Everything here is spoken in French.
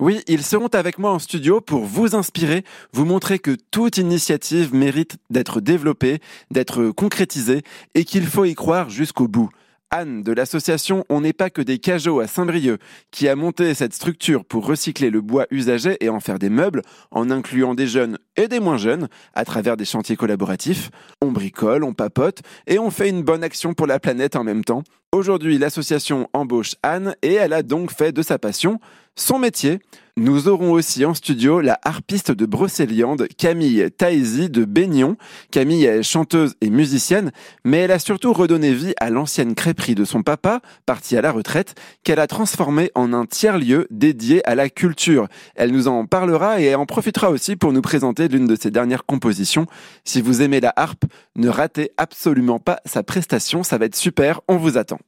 Oui, ils seront avec moi en studio pour vous inspirer, vous montrer que toute initiative mérite d'être développée, d'être concrétisée et qu'il faut y croire jusqu'au bout. Anne de l'association On n'est pas que des cajots à Saint-Brieuc, qui a monté cette structure pour recycler le bois usagé et en faire des meubles, en incluant des jeunes et des moins jeunes, à travers des chantiers collaboratifs. On bricole, on papote et on fait une bonne action pour la planète en même temps. Aujourd'hui, l'association embauche Anne et elle a donc fait de sa passion son métier. Nous aurons aussi en studio la harpiste de Brocéliande, Camille Taïsi de Baignon. Camille est chanteuse et musicienne, mais elle a surtout redonné vie à l'ancienne crêperie de son papa, parti à la retraite, qu'elle a transformée en un tiers-lieu dédié à la culture. Elle nous en parlera et en profitera aussi pour nous présenter l'une de ses dernières compositions. Si vous aimez la harpe, ne ratez absolument pas sa prestation, ça va être super, on vous attend.